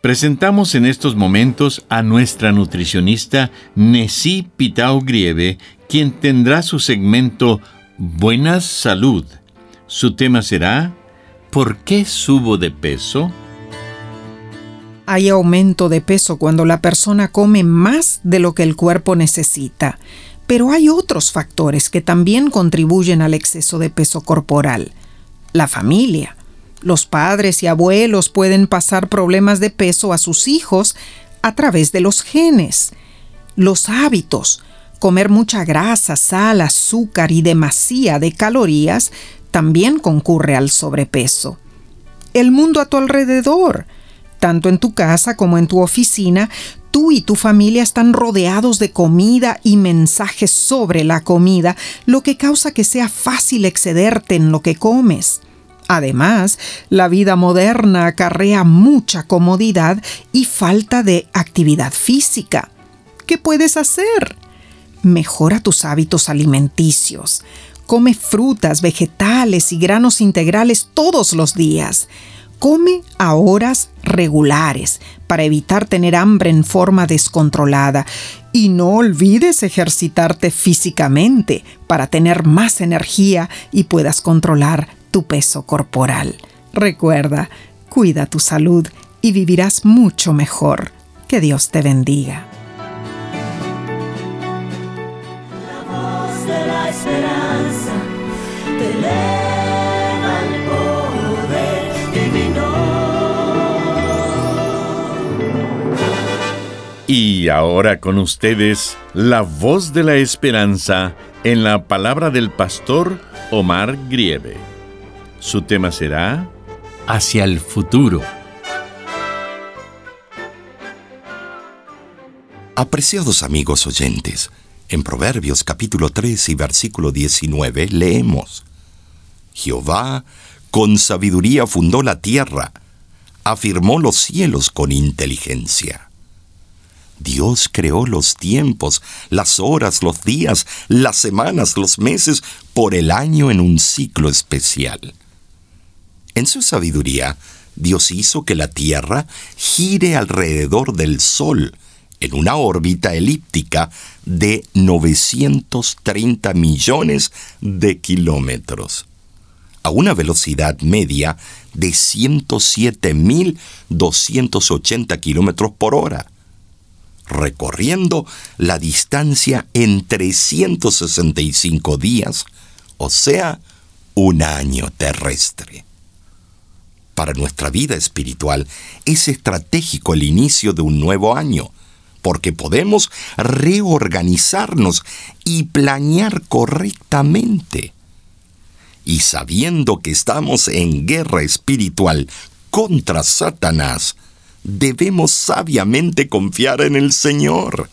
Presentamos en estos momentos a nuestra nutricionista Nessie Pitao Grieve, quien tendrá su segmento Buena Salud. Su tema será ¿Por qué subo de peso? Hay aumento de peso cuando la persona come más de lo que el cuerpo necesita, pero hay otros factores que también contribuyen al exceso de peso corporal. La familia, los padres y abuelos pueden pasar problemas de peso a sus hijos a través de los genes. Los hábitos, comer mucha grasa, sal, azúcar y demasía de calorías, también concurre al sobrepeso. El mundo a tu alrededor, tanto en tu casa como en tu oficina, tú y tu familia están rodeados de comida y mensajes sobre la comida, lo que causa que sea fácil excederte en lo que comes. Además, la vida moderna acarrea mucha comodidad y falta de actividad física. ¿Qué puedes hacer? Mejora tus hábitos alimenticios. Come frutas, vegetales y granos integrales todos los días. Come a horas regulares para evitar tener hambre en forma descontrolada. Y no olvides ejercitarte físicamente para tener más energía y puedas controlar tu peso corporal. Recuerda, cuida tu salud y vivirás mucho mejor. Que Dios te bendiga. Y ahora con ustedes, la voz de la esperanza en la palabra del pastor Omar Grieve. Su tema será Hacia el futuro. Apreciados amigos oyentes, en Proverbios capítulo 3 y versículo 19 leemos, Jehová con sabiduría fundó la tierra, afirmó los cielos con inteligencia. Dios creó los tiempos, las horas, los días, las semanas, los meses, por el año en un ciclo especial. En su sabiduría, Dios hizo que la Tierra gire alrededor del Sol en una órbita elíptica de 930 millones de kilómetros, a una velocidad media de 107.280 kilómetros por hora, recorriendo la distancia en 365 días, o sea, un año terrestre para nuestra vida espiritual, es estratégico el inicio de un nuevo año, porque podemos reorganizarnos y planear correctamente. Y sabiendo que estamos en guerra espiritual contra Satanás, debemos sabiamente confiar en el Señor.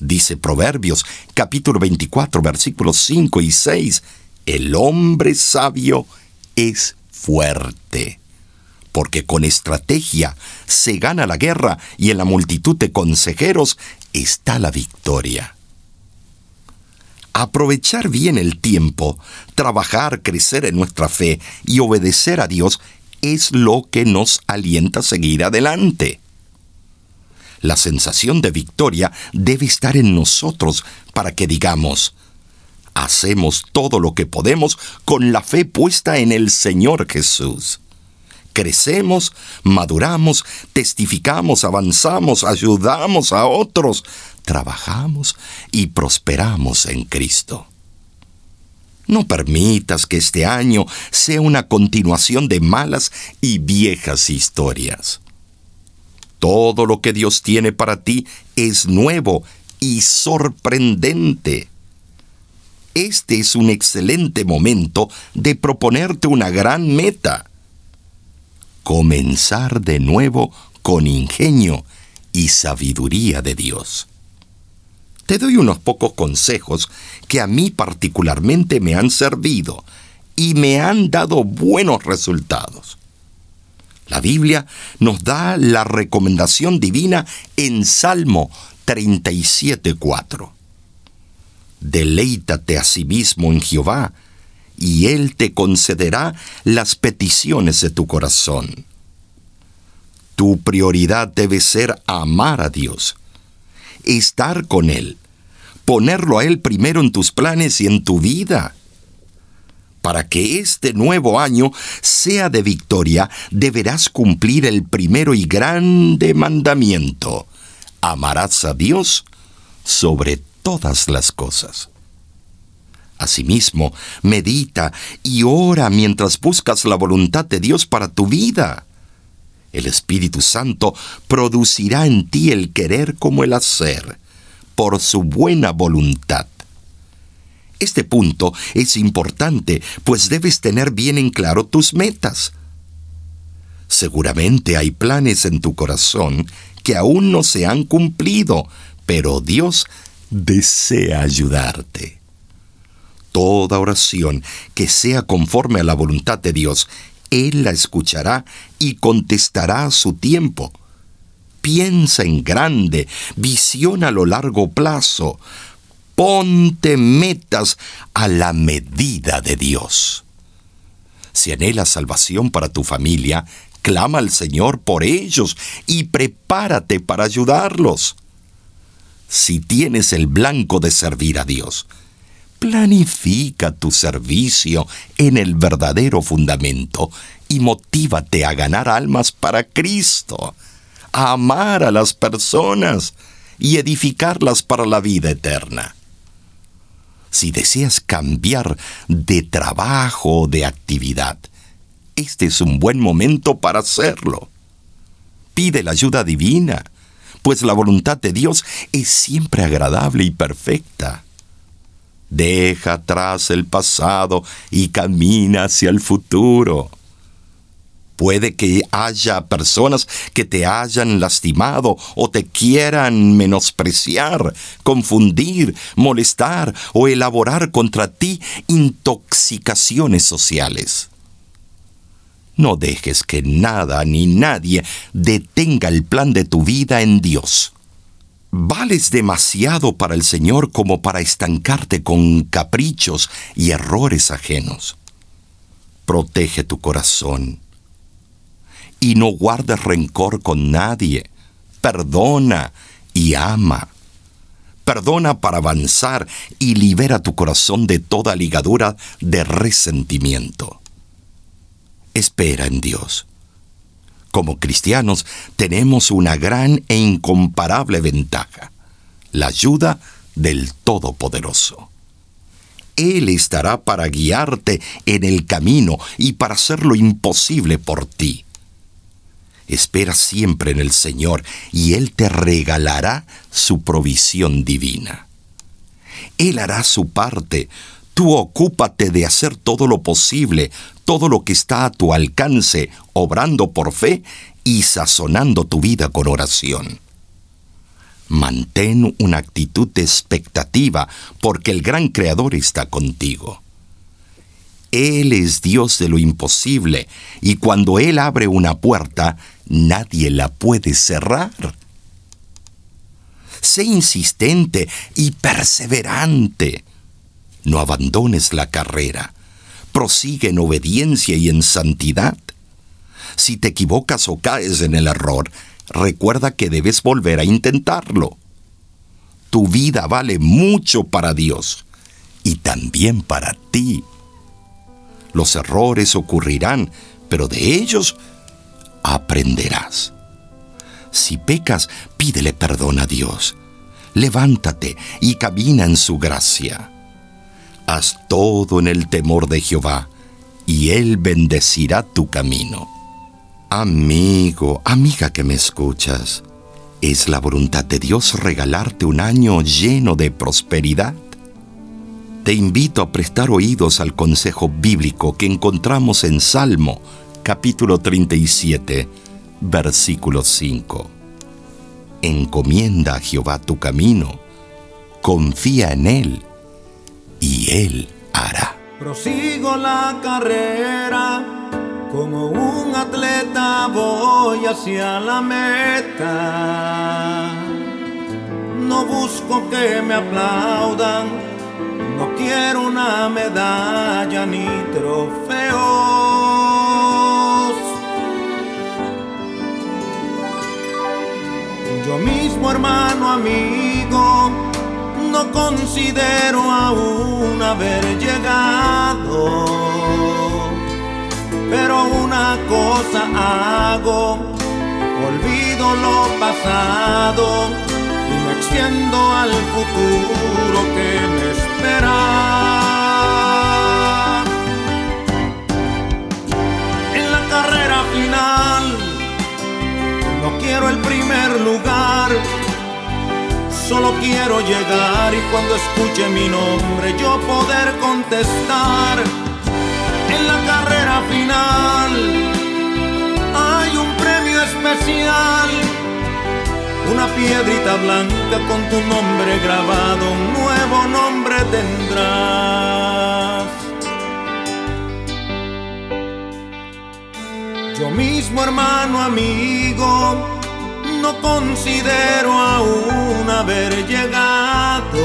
Dice Proverbios capítulo 24 versículos 5 y 6, el hombre sabio es fuerte. Porque con estrategia se gana la guerra y en la multitud de consejeros está la victoria. Aprovechar bien el tiempo, trabajar, crecer en nuestra fe y obedecer a Dios es lo que nos alienta a seguir adelante. La sensación de victoria debe estar en nosotros para que digamos, hacemos todo lo que podemos con la fe puesta en el Señor Jesús. Crecemos, maduramos, testificamos, avanzamos, ayudamos a otros, trabajamos y prosperamos en Cristo. No permitas que este año sea una continuación de malas y viejas historias. Todo lo que Dios tiene para ti es nuevo y sorprendente. Este es un excelente momento de proponerte una gran meta. Comenzar de nuevo con ingenio y sabiduría de Dios. Te doy unos pocos consejos que a mí particularmente me han servido y me han dado buenos resultados. La Biblia nos da la recomendación divina en Salmo 37.4. Deleítate a sí mismo en Jehová, y Él te concederá las peticiones de tu corazón. Tu prioridad debe ser amar a Dios, estar con Él, ponerlo a Él primero en tus planes y en tu vida. Para que este nuevo año sea de victoria, deberás cumplir el primero y grande mandamiento. Amarás a Dios sobre todas las cosas. Asimismo, medita y ora mientras buscas la voluntad de Dios para tu vida. El Espíritu Santo producirá en ti el querer como el hacer, por su buena voluntad. Este punto es importante, pues debes tener bien en claro tus metas. Seguramente hay planes en tu corazón que aún no se han cumplido, pero Dios desea ayudarte. Toda oración que sea conforme a la voluntad de Dios, Él la escuchará y contestará a su tiempo. Piensa en grande, visiona a lo largo plazo, ponte metas a la medida de Dios. Si anhelas salvación para tu familia, clama al Señor por ellos y prepárate para ayudarlos si tienes el blanco de servir a Dios. Planifica tu servicio en el verdadero fundamento y motívate a ganar almas para Cristo, a amar a las personas y edificarlas para la vida eterna. Si deseas cambiar de trabajo o de actividad, este es un buen momento para hacerlo. Pide la ayuda divina pues la voluntad de Dios es siempre agradable y perfecta. Deja atrás el pasado y camina hacia el futuro. Puede que haya personas que te hayan lastimado o te quieran menospreciar, confundir, molestar o elaborar contra ti intoxicaciones sociales. No dejes que nada ni nadie detenga el plan de tu vida en Dios. Vales demasiado para el Señor como para estancarte con caprichos y errores ajenos. Protege tu corazón y no guardes rencor con nadie. Perdona y ama. Perdona para avanzar y libera tu corazón de toda ligadura de resentimiento espera en Dios. Como cristianos tenemos una gran e incomparable ventaja, la ayuda del Todopoderoso. Él estará para guiarte en el camino y para hacer lo imposible por ti. Espera siempre en el Señor y Él te regalará su provisión divina. Él hará su parte, Tú ocúpate de hacer todo lo posible, todo lo que está a tu alcance, obrando por fe y sazonando tu vida con oración. Mantén una actitud de expectativa, porque el gran Creador está contigo. Él es Dios de lo imposible, y cuando Él abre una puerta, nadie la puede cerrar. Sé insistente y perseverante no abandones la carrera. Prosigue en obediencia y en santidad. Si te equivocas o caes en el error, recuerda que debes volver a intentarlo. Tu vida vale mucho para Dios y también para ti. Los errores ocurrirán, pero de ellos aprenderás. Si pecas, pídele perdón a Dios. Levántate y camina en su gracia. Haz todo en el temor de Jehová, y Él bendecirá tu camino. Amigo, amiga que me escuchas, ¿es la voluntad de Dios regalarte un año lleno de prosperidad? Te invito a prestar oídos al consejo bíblico que encontramos en Salmo capítulo 37, versículo 5. Encomienda a Jehová tu camino, confía en Él, y Él hará. Prosigo la carrera, como un atleta voy hacia la meta. No busco que me aplaudan, no quiero una medalla ni trofeo Yo mismo, hermano, amigo, considero aún haber llegado. Pero una cosa hago, olvido lo pasado y me extiendo al futuro que me espera. En la carrera final no quiero el primer lugar, solo quiero llegar y cuando escuche mi nombre yo poder contestar. En la carrera final hay un premio especial, una piedrita blanca con tu nombre grabado, un nuevo nombre tendrás. Yo mismo, hermano, amigo, no considero aún haber llegado.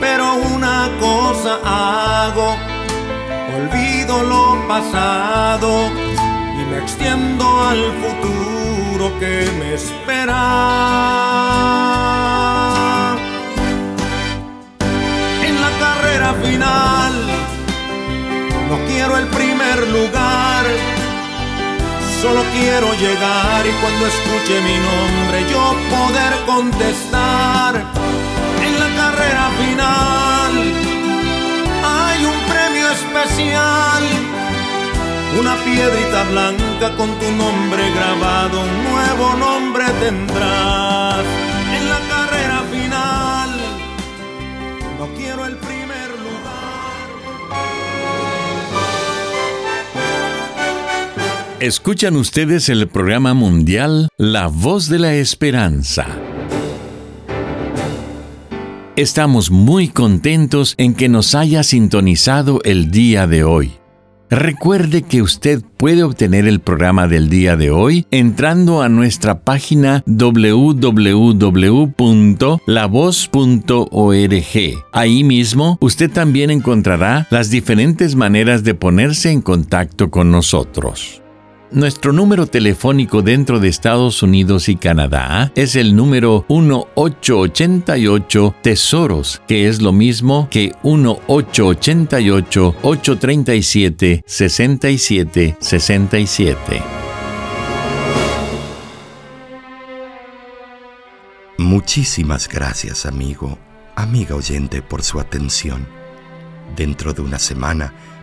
Pero una cosa hago, olvido lo pasado y me extiendo al futuro que me espera. En la carrera final no quiero el primer lugar, solo quiero llegar y cuando escuche mi nombre yo poder contestar. En la carrera final hay un premio especial, una piedrita blanca con tu nombre grabado, un nuevo nombre tendrás. Escuchan ustedes el programa mundial La Voz de la Esperanza. Estamos muy contentos en que nos haya sintonizado el día de hoy. Recuerde que usted puede obtener el programa del día de hoy entrando a nuestra página www.lavoz.org. Ahí mismo usted también encontrará las diferentes maneras de ponerse en contacto con nosotros. Nuestro número telefónico dentro de Estados Unidos y Canadá es el número 1888 Tesoros, que es lo mismo que 1888 837 6767. Muchísimas gracias, amigo, amiga oyente, por su atención. Dentro de una semana,